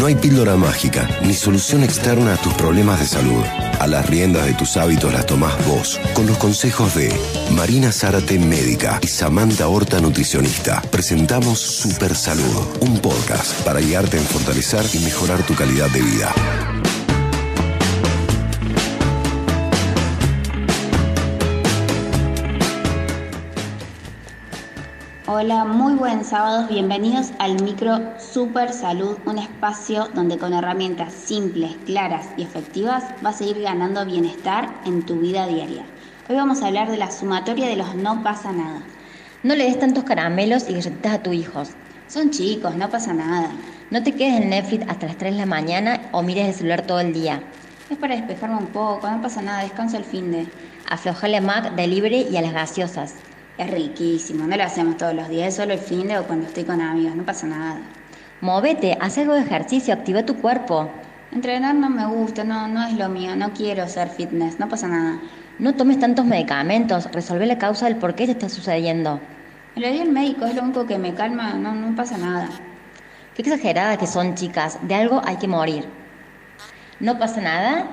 No hay píldora mágica ni solución externa a tus problemas de salud. A las riendas de tus hábitos las tomás vos, con los consejos de Marina Zárate, médica, y Samantha Horta, nutricionista. Presentamos Super Salud, un podcast para guiarte en fortalecer y mejorar tu calidad de vida. Hola, muy buen sábado, bienvenidos al micro Super Salud, un espacio donde con herramientas simples, claras y efectivas vas a ir ganando bienestar en tu vida diaria. Hoy vamos a hablar de la sumatoria de los no pasa nada. No le des tantos caramelos y galletitas a tus hijos. Son chicos, no pasa nada. No te quedes en Netflix hasta las 3 de la mañana o mires el celular todo el día. Es para despejarme un poco, no pasa nada, descanso el fin de. Aflojale a Mac, Delivery y a las gaseosas. Es riquísimo, no lo hacemos todos los días, es solo el fin de o cuando estoy con amigos, no pasa nada. Movete, haz algo de ejercicio, activa tu cuerpo. Entrenar no me gusta, no, no es lo mío, no quiero hacer fitness, no pasa nada. No tomes tantos medicamentos, resolve la causa del por qué te está sucediendo. Me lo dio el médico, es lo único que me calma, no, no pasa nada. Qué exageradas que son chicas, de algo hay que morir. ¿No pasa nada?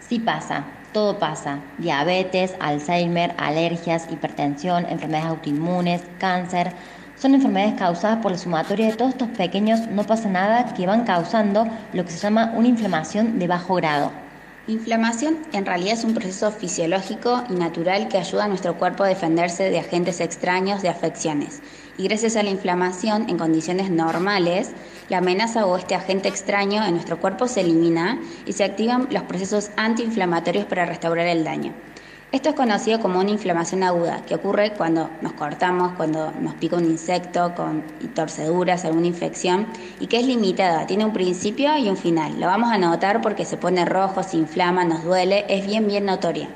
Sí pasa todo pasa. Diabetes, Alzheimer, alergias, hipertensión, enfermedades autoinmunes, cáncer. Son enfermedades causadas por la sumatoria de todos estos pequeños no pasa nada que van causando lo que se llama una inflamación de bajo grado. Inflamación en realidad es un proceso fisiológico y natural que ayuda a nuestro cuerpo a defenderse de agentes extraños de afecciones. Y gracias a la inflamación, en condiciones normales, la amenaza o este agente extraño en nuestro cuerpo se elimina y se activan los procesos antiinflamatorios para restaurar el daño. Esto es conocido como una inflamación aguda, que ocurre cuando nos cortamos, cuando nos pica un insecto con torceduras, alguna infección, y que es limitada, tiene un principio y un final. Lo vamos a notar porque se pone rojo, se inflama, nos duele, es bien, bien notoria.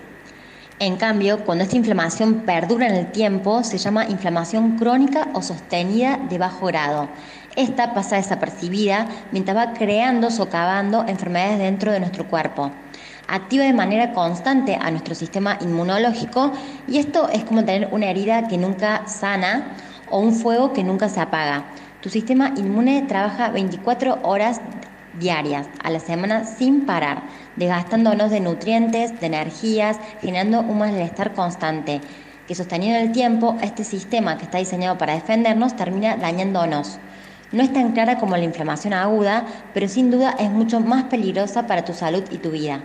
En cambio, cuando esta inflamación perdura en el tiempo, se llama inflamación crónica o sostenida de bajo grado. Esta pasa desapercibida mientras va creando, socavando enfermedades dentro de nuestro cuerpo activa de manera constante a nuestro sistema inmunológico y esto es como tener una herida que nunca sana o un fuego que nunca se apaga. Tu sistema inmune trabaja 24 horas diarias a la semana sin parar, desgastándonos de nutrientes, de energías, generando un malestar constante, que sostenido en el tiempo, este sistema que está diseñado para defendernos termina dañándonos. No es tan clara como la inflamación aguda, pero sin duda es mucho más peligrosa para tu salud y tu vida.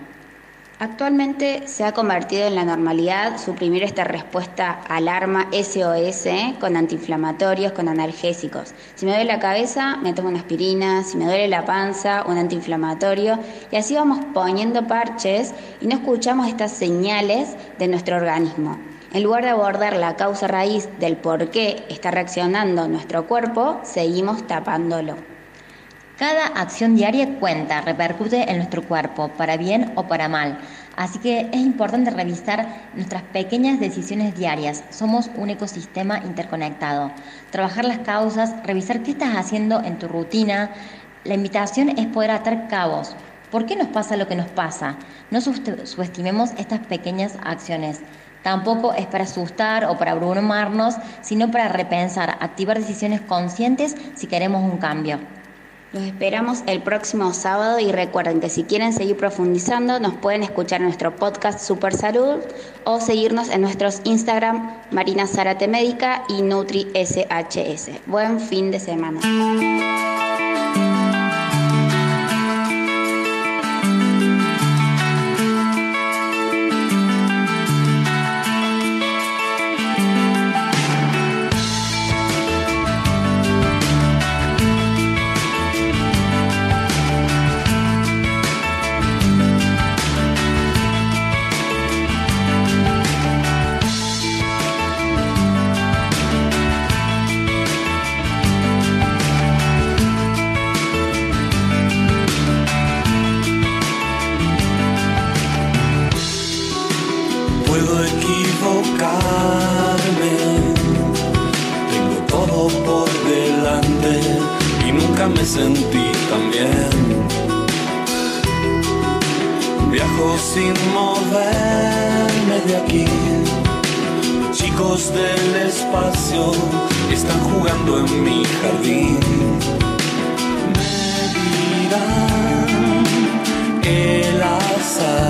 Actualmente se ha convertido en la normalidad suprimir esta respuesta alarma SOS con antiinflamatorios, con analgésicos. Si me duele la cabeza, me tomo una aspirina, si me duele la panza, un antiinflamatorio, y así vamos poniendo parches y no escuchamos estas señales de nuestro organismo. En lugar de abordar la causa raíz del por qué está reaccionando nuestro cuerpo, seguimos tapándolo. Cada acción diaria cuenta, repercute en nuestro cuerpo, para bien o para mal. Así que es importante revisar nuestras pequeñas decisiones diarias. Somos un ecosistema interconectado. Trabajar las causas, revisar qué estás haciendo en tu rutina. La invitación es poder atar cabos. ¿Por qué nos pasa lo que nos pasa? No subestimemos estas pequeñas acciones. Tampoco es para asustar o para abrumarnos, sino para repensar, activar decisiones conscientes si queremos un cambio. Los esperamos el próximo sábado y recuerden que si quieren seguir profundizando nos pueden escuchar en nuestro podcast Super Salud o seguirnos en nuestros Instagram Marina Zárate Médica y Nutri SHS. Buen fin de semana. buscarme. Tengo todo por delante y nunca me sentí tan bien. Viajo sin moverme de aquí. Chicos del espacio están jugando en mi jardín. Me dirán el azar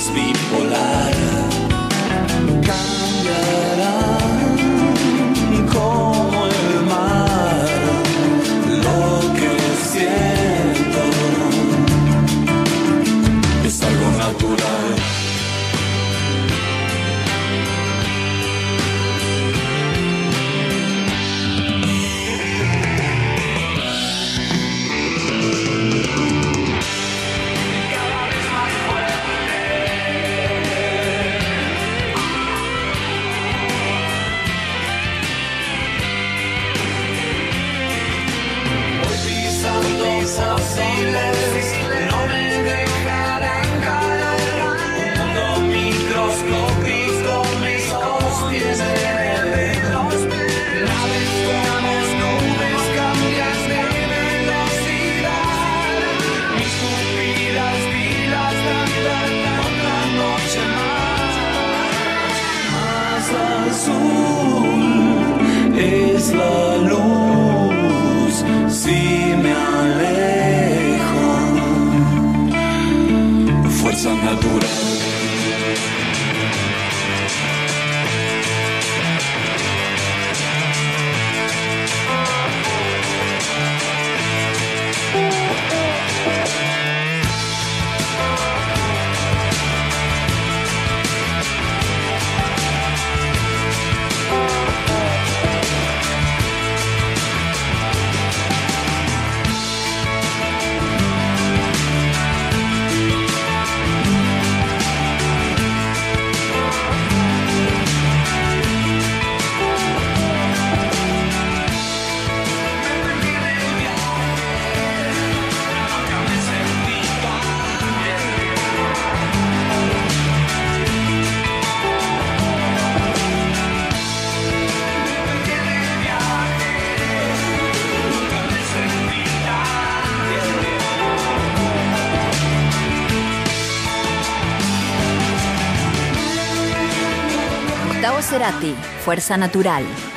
Dios es of sailors. Cerati, Fuerza Natural.